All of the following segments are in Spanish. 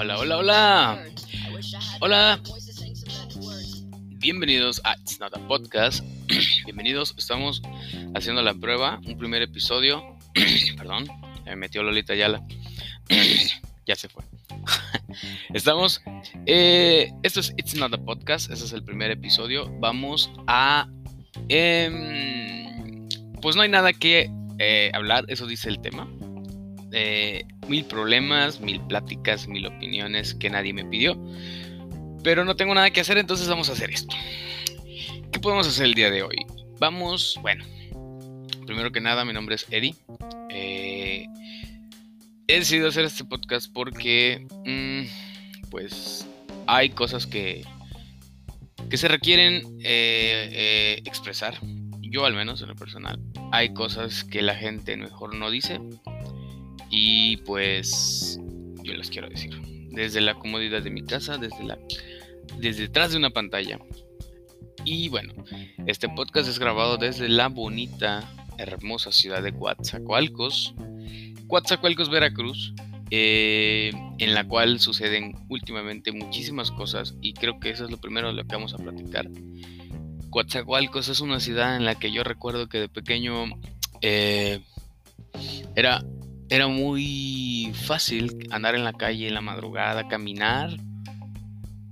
Hola, hola, hola. Hola. Bienvenidos a It's Not a Podcast. Bienvenidos. Estamos haciendo la prueba, un primer episodio. Perdón, me metió Lolita Yala. ya se fue. Estamos. Eh, esto es It's Not a Podcast. Este es el primer episodio. Vamos a. Em, pues no hay nada que eh, hablar, eso dice el tema. Eh, mil problemas, mil pláticas, mil opiniones que nadie me pidió. Pero no tengo nada que hacer, entonces vamos a hacer esto. ¿Qué podemos hacer el día de hoy? Vamos, bueno, primero que nada, mi nombre es Eddie. Eh, he decidido hacer este podcast porque, mm, pues, hay cosas que, que se requieren eh, expresar. Yo al menos en lo personal. Hay cosas que la gente mejor no dice y pues yo les quiero decir. Desde la comodidad de mi casa, desde, la, desde detrás de una pantalla. Y bueno, este podcast es grabado desde la bonita, hermosa ciudad de Coatzacoalcos, Coatzacoalcos, Veracruz, eh, en la cual suceden últimamente muchísimas cosas y creo que eso es lo primero de lo que vamos a platicar. Coatzacoalcos es una ciudad en la que yo recuerdo que de pequeño eh, era era muy fácil andar en la calle en la madrugada, caminar,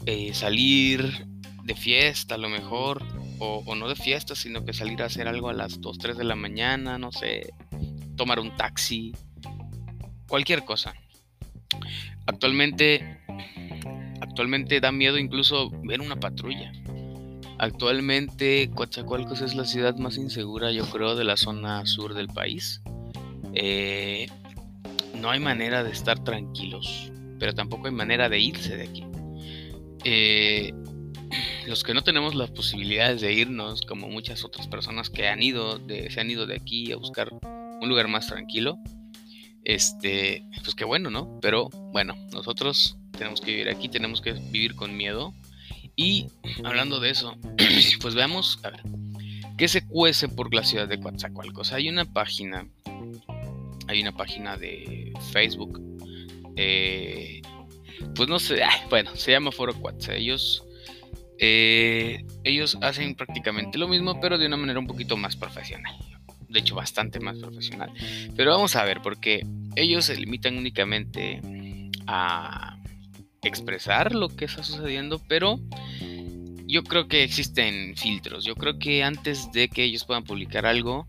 eh, salir de fiesta a lo mejor, o, no de fiesta, sino que salir a hacer algo a las 2, 3 de la mañana, no sé, tomar un taxi, cualquier cosa. Actualmente, actualmente da miedo incluso ver una patrulla. Actualmente Coatzacoalcos es la ciudad más insegura, yo creo, de la zona sur del país. Eh, no hay manera de estar tranquilos, pero tampoco hay manera de irse de aquí. Eh, los que no tenemos las posibilidades de irnos, como muchas otras personas que han ido de, se han ido de aquí a buscar un lugar más tranquilo, este, pues qué bueno, ¿no? Pero bueno, nosotros tenemos que vivir aquí, tenemos que vivir con miedo. Y hablando de eso, pues veamos, a ver, ¿qué se cuece por la ciudad de Coatzacoalcos? Hay una página hay una página de Facebook. Eh, pues no sé, bueno, se llama Foro Quats. Ellos, eh, ellos hacen prácticamente lo mismo, pero de una manera un poquito más profesional. De hecho, bastante más profesional. Pero vamos a ver, porque ellos se limitan únicamente a expresar lo que está sucediendo, pero yo creo que existen filtros. Yo creo que antes de que ellos puedan publicar algo,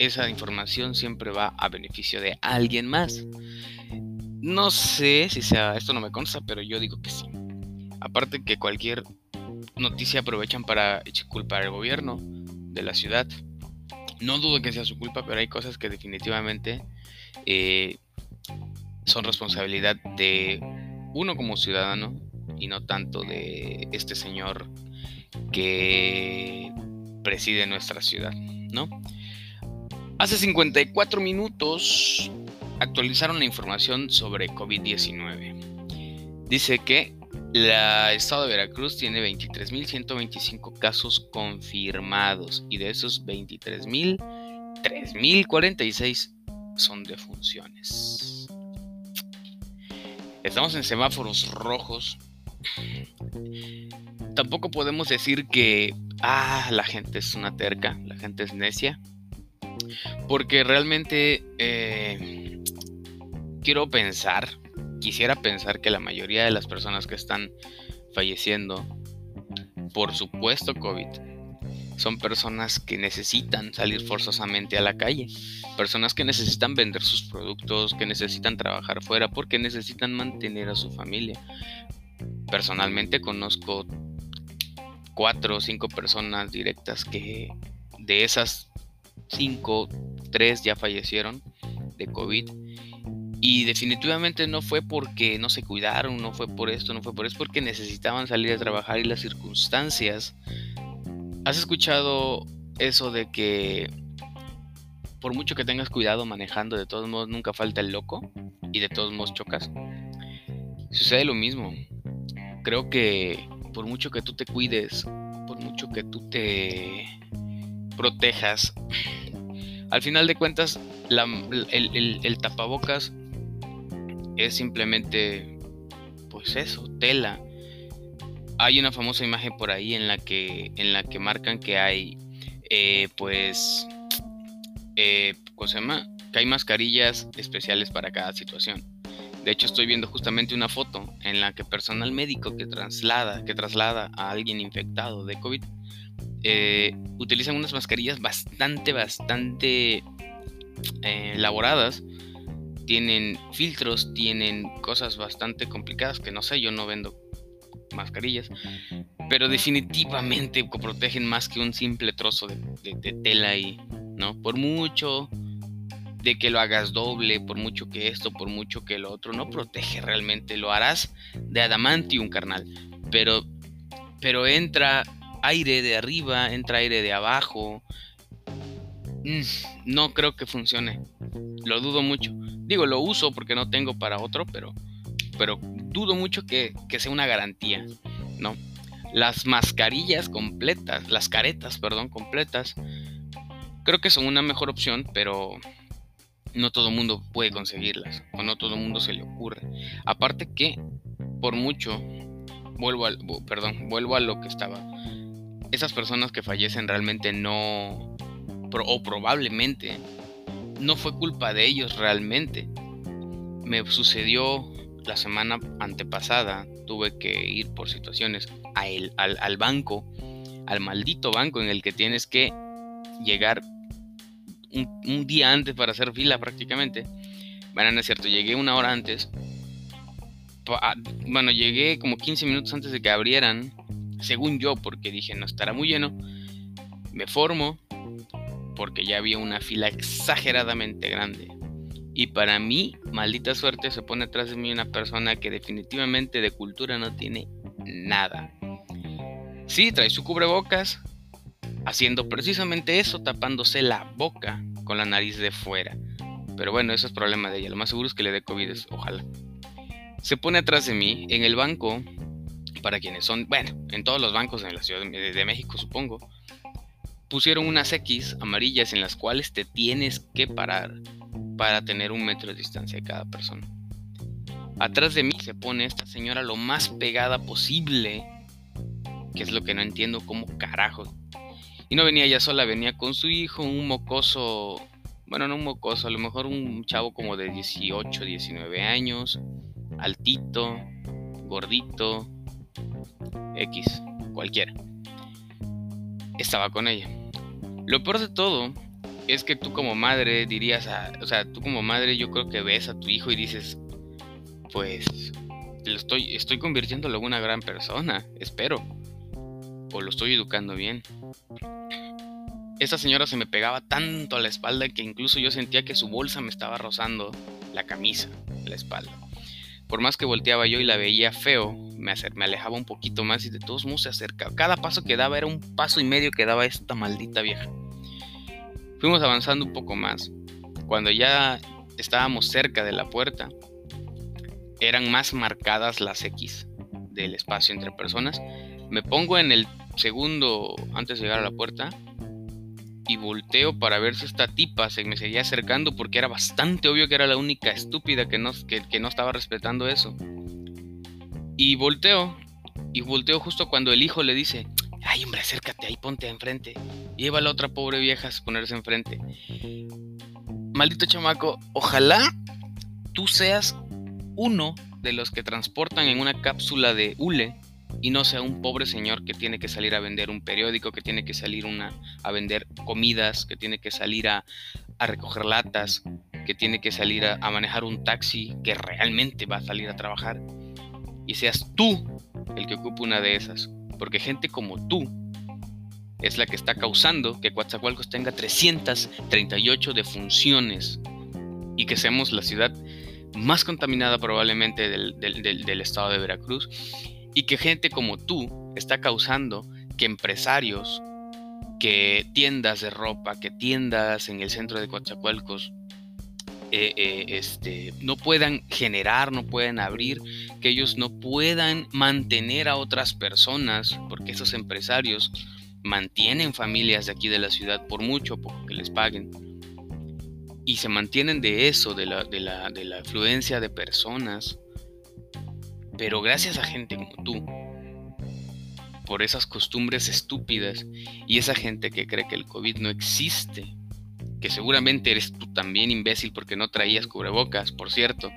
esa información siempre va a beneficio de alguien más. No sé si sea, esto no me consta, pero yo digo que sí. Aparte que cualquier noticia aprovechan para culpar al gobierno de la ciudad. No dudo que sea su culpa, pero hay cosas que definitivamente eh, son responsabilidad de uno como ciudadano y no tanto de este señor que preside nuestra ciudad, ¿no? Hace 54 minutos actualizaron la información sobre COVID-19. Dice que el estado de Veracruz tiene 23.125 casos confirmados y de esos 23.000, 3.046 son defunciones. Estamos en semáforos rojos. Tampoco podemos decir que ah, la gente es una terca, la gente es necia. Porque realmente eh, quiero pensar, quisiera pensar que la mayoría de las personas que están falleciendo por supuesto COVID son personas que necesitan salir forzosamente a la calle, personas que necesitan vender sus productos, que necesitan trabajar fuera porque necesitan mantener a su familia. Personalmente conozco cuatro o cinco personas directas que de esas 5, 3 ya fallecieron de COVID. Y definitivamente no fue porque no se cuidaron, no fue por esto, no fue por eso, porque necesitaban salir a trabajar y las circunstancias. ¿Has escuchado eso de que por mucho que tengas cuidado manejando, de todos modos nunca falta el loco y de todos modos chocas? Sucede lo mismo. Creo que por mucho que tú te cuides, por mucho que tú te protejas, al final de cuentas, el, tapabocas es simplemente, pues eso, tela. Hay una famosa imagen por ahí en la que, en la que marcan que hay, eh, pues, eh, ¿cómo se llama? Que hay mascarillas especiales para cada situación. De hecho, estoy viendo justamente una foto en la que personal médico que traslada, que traslada a alguien infectado de COVID eh, utilizan unas mascarillas bastante, bastante eh, elaboradas. Tienen filtros, tienen cosas bastante complicadas que no sé, yo no vendo mascarillas, pero definitivamente protegen más que un simple trozo de, tela ahí, ¿no? Por mucho de que lo hagas doble, por mucho que esto, por mucho que lo otro, no protege realmente, lo harás de adamantium, carnal, pero, pero entra aire de arriba, entra aire de abajo, mm, no creo que funcione, lo dudo mucho, digo, lo uso porque no tengo para otro, pero, pero dudo mucho que, que sea una garantía, ¿no? Las mascarillas completas, las caretas, perdón, completas, creo que son una mejor opción, pero no todo el mundo puede conseguirlas o no todo el mundo se le ocurre. Aparte que, por mucho, vuelvo al, perdón, vuelvo a lo que estaba. Esas personas que fallecen realmente no, o probablemente, no fue culpa de ellos realmente. Me sucedió la semana antepasada, tuve que ir por situaciones a al, al banco, al maldito banco en el que tienes que llegar un, día antes para hacer fila prácticamente. Bueno, no es cierto, llegué una hora antes. Ah, bueno, llegué como 15 minutos antes de que abrieran, según yo, porque dije, no estará muy lleno. Me formo, porque ya había una fila exageradamente grande. Y para mí, maldita suerte, se pone atrás de mí una persona que definitivamente de cultura no tiene nada. Sí, trae su cubrebocas, haciendo precisamente eso, tapándose la boca con la nariz de fuera. Pero bueno, eso es problema de ella. Lo más seguro es que le dé COVID, ojalá. Se pone atrás de mí en el banco, para quienes son, bueno, en todos los bancos en la Ciudad de México supongo, pusieron unas X amarillas en las cuales te tienes que parar para tener un metro de distancia de cada persona. Atrás de mí se pone esta señora lo más pegada posible, que es lo que no entiendo cómo carajo y no venía ella sola, venía con su hijo, un mocoso, bueno, no un mocoso, a lo mejor un chavo como de 18, 19 años, altito, gordito, X, cualquiera. Estaba con ella. Lo peor de todo es que tú como madre dirías, o sea, tú como madre yo creo que ves a tu hijo y dices, pues, lo estoy, estoy convirtiéndolo en una gran persona, espero. O lo estoy educando bien. Esa señora se me pegaba tanto a la espalda que incluso yo sentía que su bolsa me estaba rozando la camisa, la espalda. Por más que volteaba yo y la veía feo, me, me alejaba un poquito más y de todos modos se acercaba. Cada paso que daba era un paso y medio que daba esta maldita vieja. Fuimos avanzando un poco más. Cuando ya estábamos cerca de la puerta, eran más marcadas las X del espacio entre personas. Me pongo en el segundo antes de llegar a la puerta y volteo para ver si esta tipa se me seguía acercando porque era bastante obvio que era la única estúpida que no, que, no estaba respetando eso. Y volteo, y volteo justo cuando el hijo le dice, ay hombre, acércate ahí, ponte enfrente. Lleva a la otra pobre vieja a ponerse enfrente. Maldito chamaco, ojalá tú seas uno de los que transportan en una cápsula de hule y no sea un pobre señor que tiene que salir a vender un periódico, que tiene que salir una, a vender comidas, que tiene que salir a, recoger latas, que tiene que salir a, a, manejar un taxi, que realmente va a salir a trabajar. Y seas tú el que ocupe una de esas. Porque gente como tú es la que está causando que Coatzacoalcos tenga 338 defunciones y que seamos la ciudad más contaminada probablemente del, del estado de Veracruz y que gente como tú está causando que empresarios, que tiendas de ropa, que tiendas en el centro de Coatzacoalcos eh, eh, este, no puedan generar, no puedan abrir, que ellos no puedan mantener a otras personas, porque esos empresarios mantienen familias de aquí de la ciudad por mucho, poco que les paguen. y se mantienen de eso, de la, de la, de la afluencia de personas. Pero gracias a gente como tú, por esas costumbres estúpidas y esa gente que cree que el COVID no existe, que seguramente eres tú también imbécil porque no traías cubrebocas, por cierto.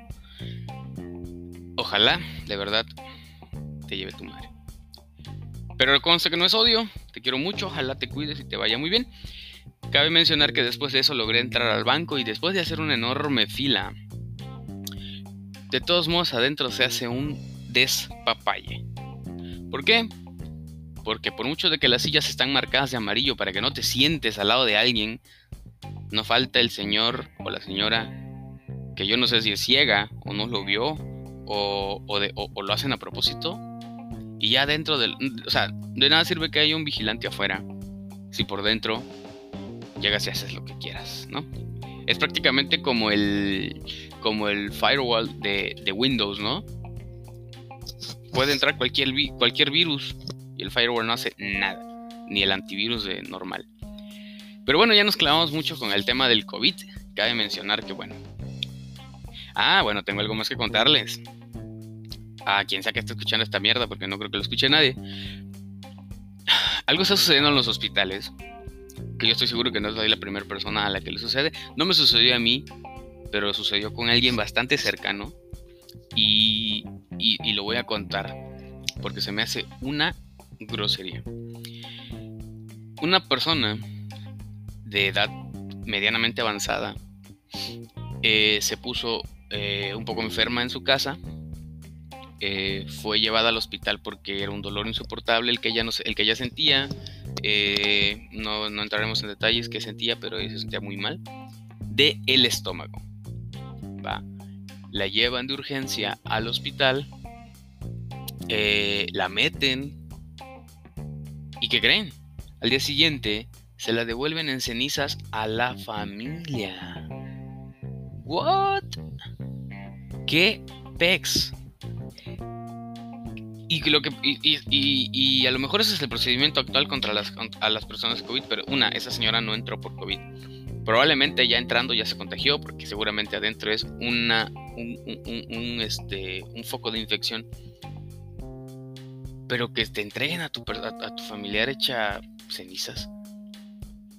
Ojalá, de verdad, te lleve tu madre. Pero conste que no es odio, te quiero mucho, ojalá te cuides y te vaya muy bien. Cabe mencionar que después de eso logré entrar al banco y después de hacer una enorme fila, de todos modos adentro se hace un despapalle. ¿Por qué? Porque por mucho de que las sillas están marcadas de amarillo para que no te sientes al lado de alguien, no falta el señor o la señora que yo no sé si es ciega o no lo vio o, lo hacen a propósito. Y ya dentro del... O sea, de nada sirve que haya un vigilante afuera si por dentro llegas y haces lo que quieras, ¿no? Es prácticamente como el, como el firewall de Windows, ¿no? Puede entrar cualquier, cualquier virus y el firewall no hace nada, ni el antivirus de normal. Pero bueno, ya nos clavamos mucho con el tema del COVID. Cabe mencionar que, bueno. Ah, bueno, tengo algo más que contarles. A quien sea que esté escuchando esta mierda, porque no creo que lo escuche nadie. Algo está sucediendo en los hospitales que yo estoy seguro que no soy la primera persona a la que le sucede. No me sucedió a mí, pero sucedió con alguien bastante cercano y, y, lo voy a contar porque se me hace una grosería. Una persona de edad medianamente avanzada eh, se puso eh, un poco enferma en su casa. Eh, fue llevada al hospital porque era un dolor insoportable el que ella, no, el que ella sentía. Eh, no, entraremos en detalles que sentía, pero se sentía muy mal, de el estómago. Va. La llevan de urgencia al hospital, eh, la meten y ¿qué creen? Al día siguiente se la devuelven en cenizas a la familia. ¿What? ¿Qué pex? Y, lo que, y, a lo mejor ese es el procedimiento actual contra las, a las personas COVID, pero una, esa señora no entró por COVID. Probablemente ya entrando ya se contagió porque seguramente adentro es una, un, este, un foco de infección. Pero que te entreguen a tu, a tu familiar hecha cenizas.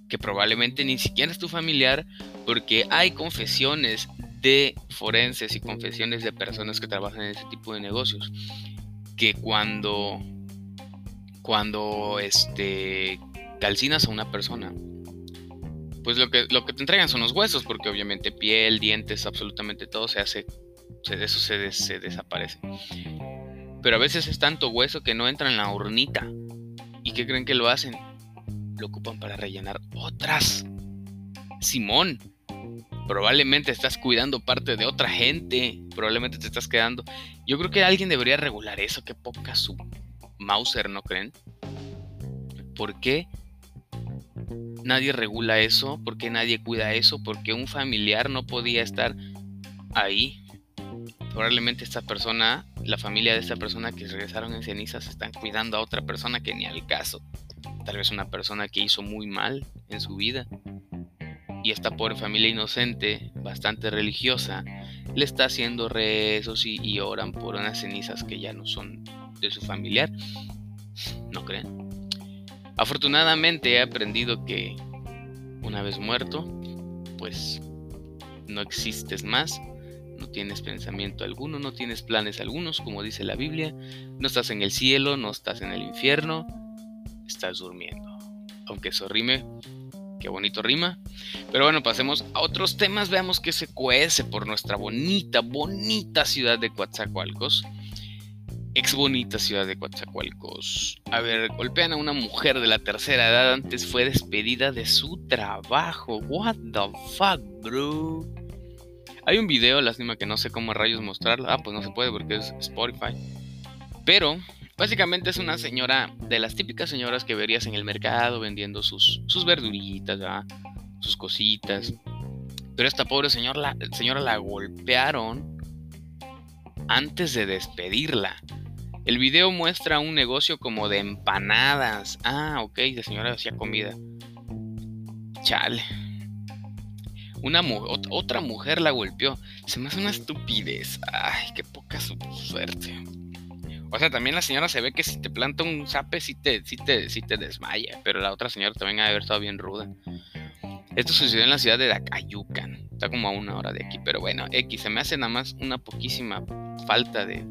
Que probablemente ni siquiera es tu familiar porque hay confesiones de forenses y confesiones de personas que trabajan en ese tipo de negocios que cuando, cuando este, calcinas a una persona, pues lo que, lo que te entregan son los huesos, porque obviamente piel, dientes, absolutamente todo se hace, de eso se, se desaparece. Pero a veces es tanto hueso que no entra en la urnita. ¿Y qué creen que lo hacen? Lo ocupan para rellenar otras. Simón, probablemente estás cuidando parte de otra gente, probablemente te estás quedando. Yo creo que alguien debería regular eso, que poca su Mauser, ¿no creen? ¿Por qué nadie regula eso? ¿Por qué nadie cuida eso? ¿Por qué un familiar no podía estar ahí? Probablemente esta persona, la familia de esta persona que regresaron en cenizas, están cuidando a otra persona que ni al caso. Tal vez una persona que hizo muy mal en su vida y esta pobre familia inocente, bastante religiosa, le está haciendo rezos y, oran por unas cenizas que ya no son de su familiar. ¿No creen? Afortunadamente he aprendido que una vez muerto, pues no existes más, no tienes pensamiento alguno, no tienes planes algunos, como dice la Biblia, no estás en el cielo, no estás en el infierno, estás durmiendo. Aunque eso rime qué bonito rima. Pero bueno, pasemos a otros temas. Veamos qué se cuece por nuestra bonita, bonita ciudad de Coatzacoalcos. Ex bonita ciudad de Coatzacoalcos. A ver, golpean a una mujer de la tercera edad. Antes fue despedida de su trabajo. What the fuck, bro. Hay un video, lástima que no sé cómo rayos mostrarlo. Ah, pues no se puede porque es Spotify. Pero Básicamente es una señora de las típicas señoras que verías en el mercado vendiendo sus, sus verduritas, sus cositas. Pero esta pobre señora señora la golpearon antes de despedirla. El video muestra un negocio como de empanadas. Ah, ok, la señora hacía comida. Chale. Una otra mujer la golpeó. Se me hace una estupidez. Ay, qué poca suerte. O sea, también la señora se ve que si te planta un zape, sí te, te, te desmaya. Pero la otra señora también ha de haber estado bien ruda. Esto sucedió en la ciudad de Dacayucan. Está como a una hora de aquí. Pero bueno, X, se me hace nada más una poquísima falta de,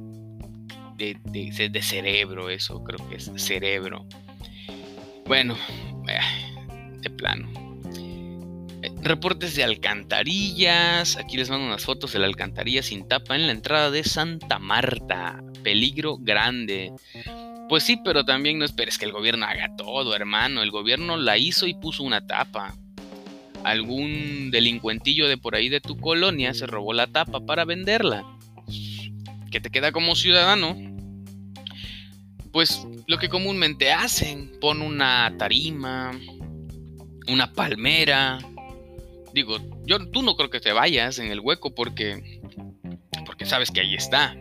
de, de, cerebro. Eso creo que es cerebro. Bueno, eh, de plano. Eh, reportes de alcantarillas. Aquí les mando unas fotos de la alcantarilla sin tapa en la entrada de Santa Marta. Peligro grande. Pues sí, pero también no esperes que el gobierno haga todo, hermano. El gobierno la hizo y puso una tapa. Algún delincuentillo de por ahí de tu colonia se robó la tapa para venderla. ¿Qué te queda como ciudadano? Pues lo que comúnmente hacen, pon una tarima, una palmera. Digo, yo tú no creo que te vayas en el hueco porque porque sabes que ahí está.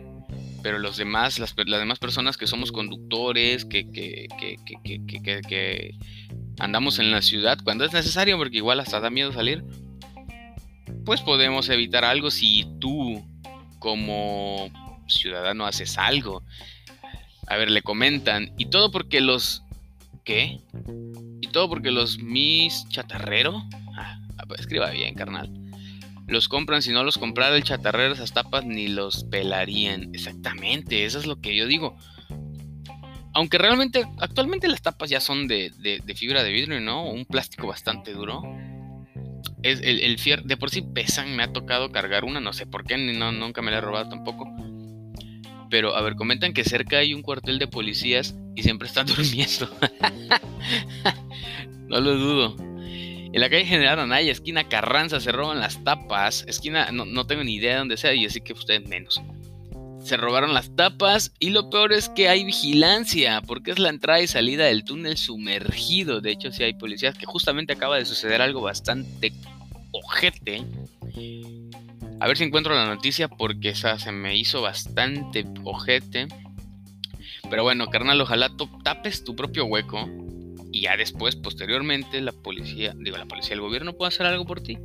Pero los demás, las, demás personas que somos conductores, que, que, que, que, andamos en la ciudad cuando es necesario, porque igual hasta da miedo salir, pues podemos evitar algo si tú como ciudadano haces algo. A ver, le comentan. Y todo porque los... ¿Qué? Y todo porque los mis chatarrero. Ah, escriba bien, carnal. Los compran, si no los comprara el chatarrero, esas tapas ni los pelarían. Exactamente, eso es lo que yo digo. Aunque realmente, actualmente las tapas ya son de, fibra de vidrio, ¿no? Un plástico bastante duro. Es el, fier, de por sí pesan, me ha tocado cargar una, no sé por qué, ni no, nunca me la he robado tampoco. Pero, a ver, comentan que cerca hay un cuartel de policías y siempre están durmiendo. no lo dudo. En la calle General Anaya, esquina Carranza, se roban las tapas. Esquina, no, tengo ni idea de dónde sea y así que ustedes menos. Se robaron las tapas y lo peor es que hay vigilancia, porque es la entrada y salida del túnel sumergido. De hecho, sí hay policías que justamente acaba de suceder algo bastante ojete. A ver si encuentro la noticia porque esa se me hizo bastante ojete. Pero bueno, carnal, ojalá tapes tu propio hueco. Y ya después, posteriormente, la policía, digo, la policía, el gobierno puede hacer algo por ti.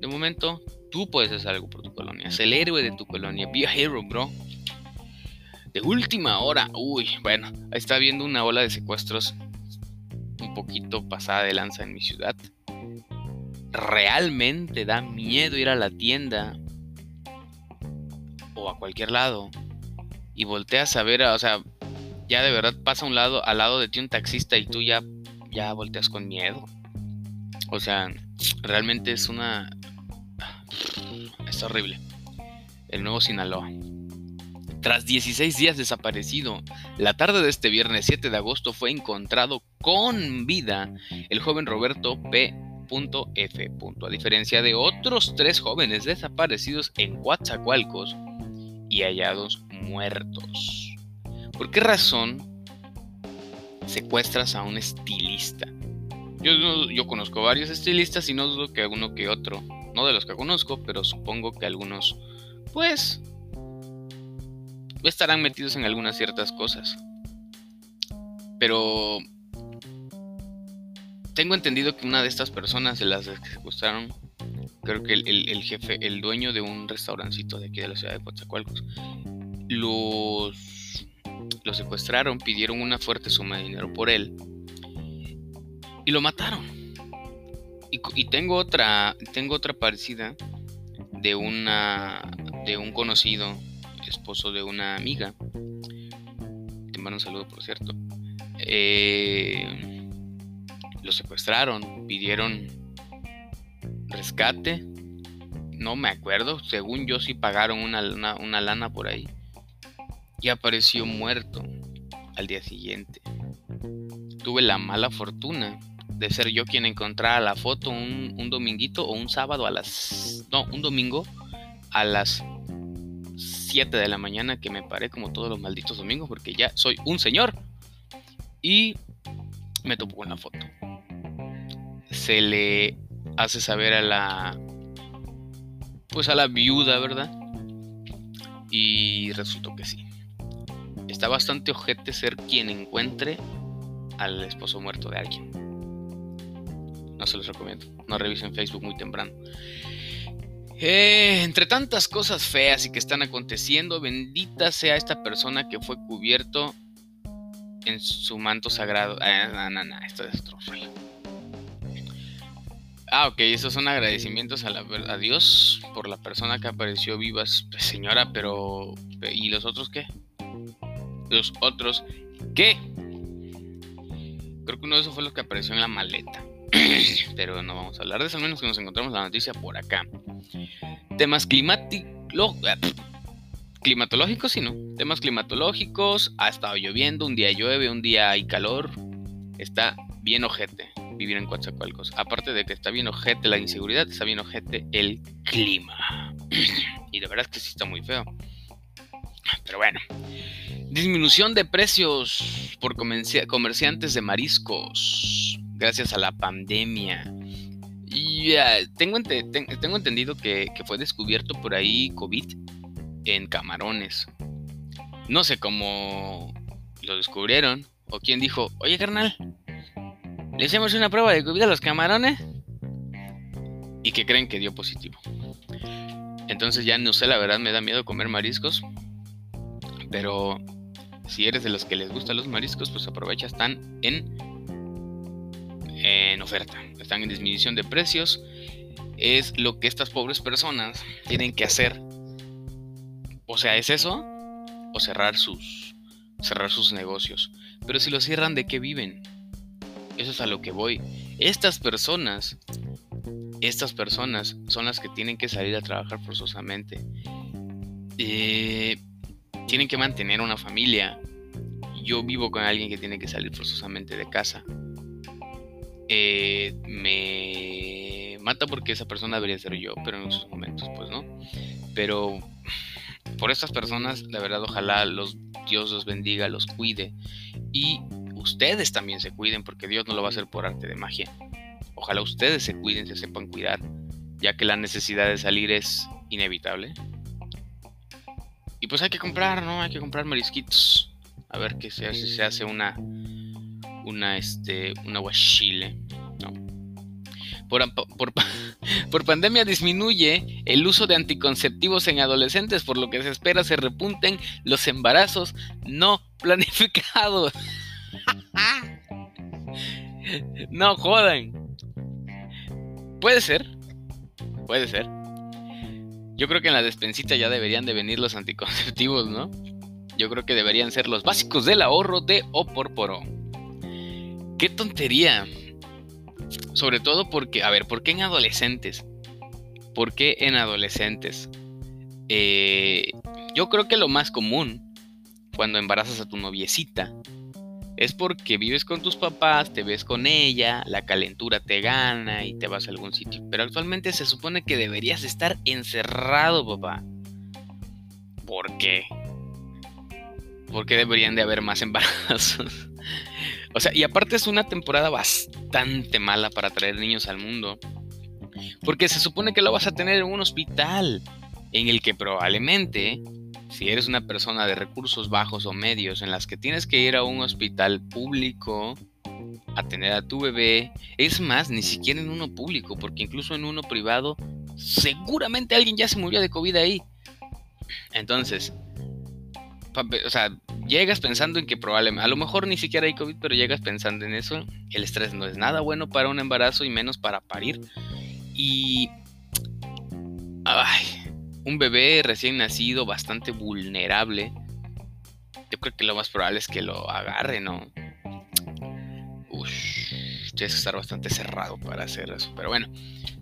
De momento, tú puedes hacer algo por tu colonia. Es el héroe de tu colonia. Be a hero, bro. De última hora. Uy, bueno, ahí está viendo una ola de secuestros un poquito pasada de lanza en mi ciudad. Realmente da miedo ir a la tienda a cualquier lado y volteas a ver, o sea, ya de verdad pasa un lado al lado de ti un taxista y tú ya ya volteas con miedo. O sea, realmente es una es horrible. El nuevo Sinaloa. Tras 16 días desaparecido, la tarde de este viernes 7 de agosto fue encontrado con vida el joven Roberto P. F. A diferencia de otros tres jóvenes desaparecidos en Coatzacoalcos, y hallados muertos. ¿Por qué razón secuestras a un estilista? Yo, yo conozco varios estilistas y no dudo que uno que otro, no de los que conozco, pero supongo que algunos, pues, estarán metidos en algunas ciertas cosas. Pero tengo entendido que una de estas personas de las secuestraron creo que el, jefe, el dueño de un restaurancito de aquí de la ciudad de Coatzacoalcos, los, los secuestraron, pidieron una fuerte suma de dinero por él y lo mataron. Y, tengo otra, tengo otra parecida de una, de un conocido, esposo de una amiga. Te mando un saludo, por cierto. Eh, lo secuestraron, pidieron rescate. No me acuerdo. Según yo sí pagaron una, lana por ahí. Y apareció muerto al día siguiente. Tuve la mala fortuna de ser yo quien encontrara la foto un, un dominguito o un sábado a las... No, un domingo a las 7 de la mañana que me paré como todos los malditos domingos porque ya soy un señor. Y me topó con la foto. Se le hace saber a la pues a la viuda, ¿verdad? Y resultó que sí. Está bastante ojete ser quien encuentre al esposo muerto de alguien. No se los recomiendo. No revisen Facebook muy temprano. Eh, entre tantas cosas feas y que están aconteciendo, bendita sea esta persona que fue cubierto en su manto sagrado. Ah, no, no, no, esto es otro Ah, ok, esos son agradecimientos a, Dios por la persona que apareció viva, señora, pero... ¿Y los otros qué? Los otros, ¿qué? Creo que uno de esos fue los que apareció en la maleta. pero no vamos a hablar de eso, al menos que nos encontramos la noticia por acá. Temas climatológicos, sí, ¿no? Temas climatológicos, ha estado lloviendo, un día llueve, un día hay calor, está bien ojete vivir en Coatzacoalcos. Aparte de que está bien ojete la inseguridad, está bien ojete el clima. y de verdad es que sí está muy feo. Pero bueno. Disminución de precios por comerciantes de mariscos gracias a la pandemia. Y tengo, tengo, entendido que, fue descubierto por ahí COVID en camarones. No sé cómo lo descubrieron o quién dijo, oye carnal, le hicimos una prueba de COVID a los camarones y que creen que dio positivo. Entonces ya no sé, la verdad me da miedo comer mariscos. Pero si eres de los que les gustan los mariscos, pues aprovecha, están en, en oferta, están en disminución de precios. Es lo que estas pobres personas tienen que hacer. O sea, es eso o cerrar sus cerrar sus negocios. Pero si lo cierran, ¿de qué viven? Eso es a lo que voy. Estas personas, estas personas son las que tienen que salir a trabajar forzosamente. Eh, tienen que mantener una familia. Yo vivo con alguien que tiene que salir forzosamente de casa. Eh, me mata porque esa persona debería ser yo, pero en esos momentos pues no. Pero por estas personas, la verdad, ojalá los Dios los bendiga, los cuide y ustedes también se cuiden porque Dios no lo va a hacer por arte de magia. Ojalá ustedes se cuiden, se sepan cuidar, ya que la necesidad de salir es inevitable. Y pues hay que comprar, ¿no? Hay que comprar marisquitos. A ver qué se hace, una una este una guachile, ¿no? Por, pandemia disminuye el uso de anticonceptivos en adolescentes, por lo que se espera se repunten los embarazos no planificados. no jodan. Puede ser. Puede ser. Yo creo que en la despensita ya deberían de venir los anticonceptivos, ¿no? Yo creo que deberían ser los básicos del ahorro de Oporporo. Qué tontería. Sobre todo porque, a ver, ¿por qué en adolescentes? ¿Por qué en adolescentes? Eh, yo creo que lo más común cuando embarazas a tu noviecita es porque vives con tus papás, te ves con ella, la calentura te gana y te vas a algún sitio. Pero actualmente se supone que deberías estar encerrado, papá. ¿Por qué? ¿Por qué deberían de haber más embarazos? o sea, y aparte es una temporada bastante mala para traer niños al mundo. Porque se supone que lo vas a tener en un hospital en el que probablemente si eres una persona de recursos bajos o medios en las que tienes que ir a un hospital público a tener a tu bebé, es más, ni siquiera en uno público, porque incluso en uno privado, seguramente alguien ya se murió de COVID ahí. Entonces, o sea, llegas pensando en que probablemente, a lo mejor ni siquiera hay COVID, pero llegas pensando en eso. El estrés no es nada bueno para un embarazo y menos para parir. Y... Ay, un bebé recién nacido bastante vulnerable, yo creo que lo más probable es que lo agarre, ¿no? Ush, tienes que estar bastante cerrado para hacer eso. Pero bueno,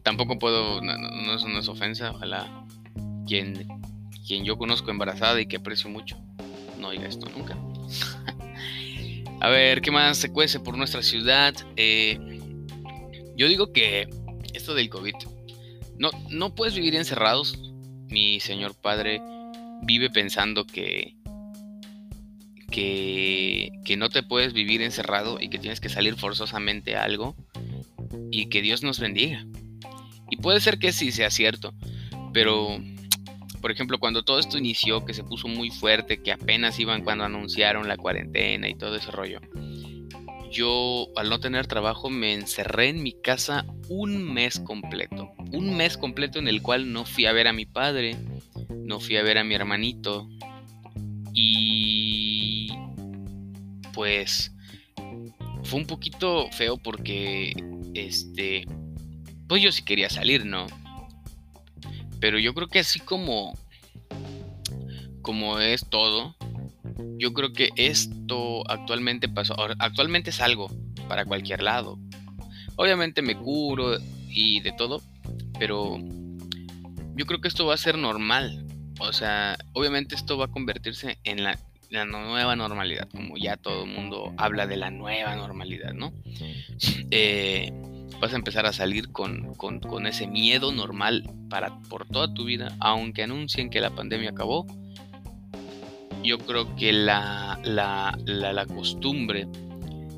tampoco puedo, no, es, no es, ofensa, ojalá quien, quien yo conozco embarazada y que aprecio mucho, no diga esto nunca. A ver, ¿qué más se cuece por nuestra ciudad? Eh, yo digo que esto del COVID, no, no puedes vivir encerrados mi señor padre vive pensando que, que, que no te puedes vivir encerrado y que tienes que salir forzosamente a algo y que Dios nos bendiga. Y puede ser que sí sea cierto, pero por ejemplo, cuando todo esto inició, que se puso muy fuerte, que apenas iban cuando anunciaron la cuarentena y todo ese rollo, yo al no tener trabajo me encerré en mi casa un mes completo. Un mes completo en el cual no fui a ver a mi padre, no fui a ver a mi hermanito. Y pues fue un poquito feo porque este pues yo sí quería salir, ¿no? Pero yo creo que así como como es todo, yo creo que esto actualmente pasó, actualmente salgo para cualquier lado. Obviamente me curo y de todo, pero yo creo que esto va a ser normal. O sea, obviamente esto va a convertirse en la, nueva normalidad, como ya todo el mundo habla de la nueva normalidad, ¿no? Eh, vas a empezar a salir con, con, ese miedo normal para, por toda tu vida, aunque anuncien que la pandemia acabó yo creo que la, la, costumbre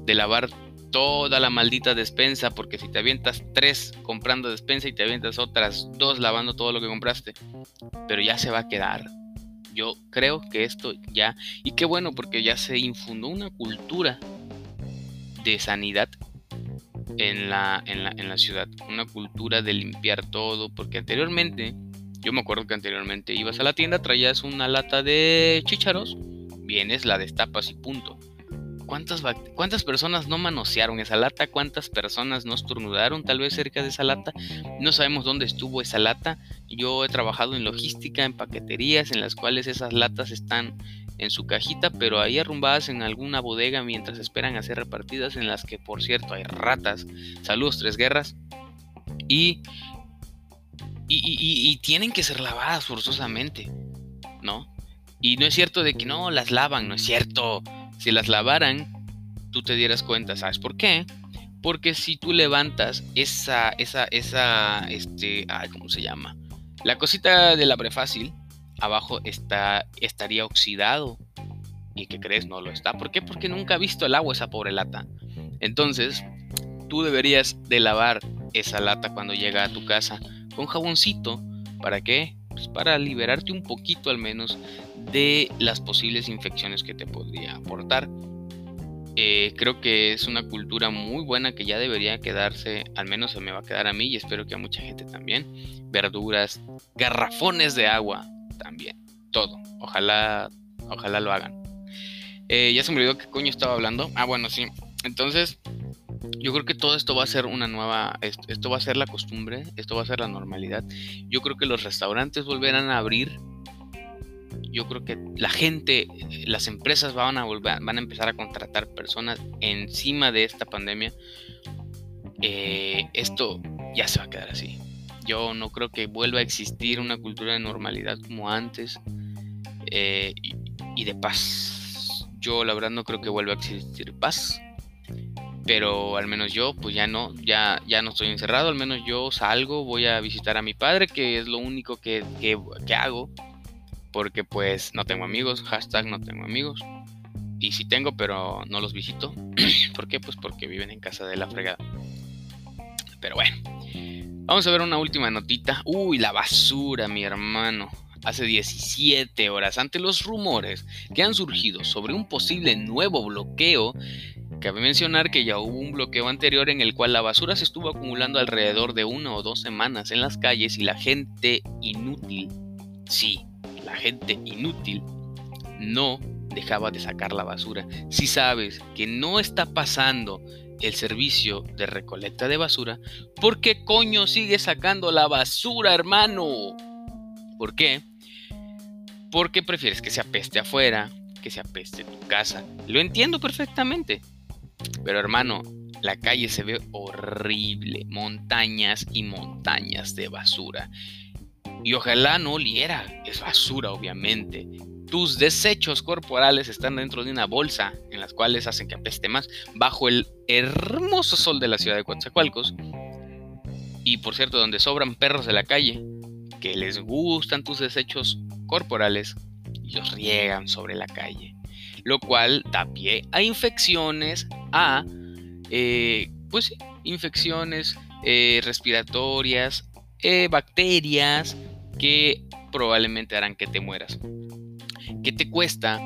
de lavar toda la maldita despensa, porque si te avientas tres comprando despensa y te avientas otras dos lavando todo lo que compraste, pero ya se va a quedar. Yo creo que esto ya, y qué bueno, porque ya se infundó una cultura de sanidad en la, en la, en la ciudad, una cultura de limpiar todo, porque anteriormente yo me acuerdo que anteriormente ibas a la tienda, traías una lata de chícharos, vienes, la destapas y punto. ¿Cuántas, ¿Cuántas personas no manosearon esa lata? ¿Cuántas personas no estornudaron tal vez cerca de esa lata? No sabemos dónde estuvo esa lata. Yo he trabajado en logística, en paqueterías, en las cuales esas latas están en su cajita, pero ahí arrumbadas en alguna bodega mientras esperan a ser repartidas, en las que por cierto hay ratas. Saludos, tres guerras. Y y, tienen que ser lavadas forzosamente, ¿no? Y no es cierto de que no las lavan, no es cierto. Si las lavaran, tú te dieras cuenta, ¿sabes por qué? Porque si tú levantas esa, esa, esa, este, ay, ¿cómo se llama? La cosita de la prefácil, abajo está, estaría oxidado. ¿Y qué crees? No lo está. ¿Por qué? Porque nunca ha visto el agua esa pobre lata. Entonces, tú deberías de lavar esa lata cuando llega a tu casa con jaboncito. ¿Para qué? Pues para liberarte un poquito al menos de las posibles infecciones que te podría aportar. Eh, creo que es una cultura muy buena que ya debería quedarse, al menos se me va a quedar a mí y espero que a mucha gente también. Verduras, garrafones de agua también, todo. Ojalá, ojalá lo hagan. Eh, ya se me olvidó qué coño estaba hablando. Ah, bueno, sí. Entonces, yo creo que todo esto va a ser una nueva, esto va a ser la costumbre, esto va a ser la normalidad. Yo creo que los restaurantes volverán a abrir. Yo creo que la gente, las empresas van a volver, van a empezar a contratar personas encima de esta pandemia. Eh, esto ya se va a quedar así. Yo no creo que vuelva a existir una cultura de normalidad como antes eh, y, y de paz. Yo la verdad no creo que vuelva a existir paz pero al menos yo pues ya no, ya, ya no estoy encerrado, al menos yo salgo, voy a visitar a mi padre, que es lo único que, hago, porque pues no tengo amigos, hashtag no tengo amigos, y sí tengo, pero no los visito, ¿por qué? Pues porque viven en casa de la fregada. Pero bueno, vamos a ver una última notita. Uy, la basura, mi hermano hace 17 horas ante los rumores que han surgido sobre un posible nuevo bloqueo Cabe mencionar que ya hubo un bloqueo anterior en el cual la basura se estuvo acumulando alrededor de una o dos semanas en las calles y la gente inútil, sí, la gente inútil, no dejaba de sacar la basura. Si sabes que no está pasando el servicio de recolecta de basura, ¿por qué coño sigue sacando la basura, hermano? ¿Por qué? Porque prefieres que se apeste afuera, que se apeste tu casa. Lo entiendo perfectamente. Pero hermano, la calle se ve horrible, montañas y montañas de basura. Y ojalá no oliera, es basura obviamente. Tus desechos corporales están dentro de una bolsa en las cuales hacen que apeste más bajo el hermoso sol de la ciudad de Coatzacoalcos. Y por cierto, donde sobran perros de la calle que les gustan tus desechos corporales y los riegan sobre la calle lo cual da pie a infecciones, a, eh, pues, infecciones eh, respiratorias, eh, bacterias que probablemente harán que te mueras. ¿Qué te cuesta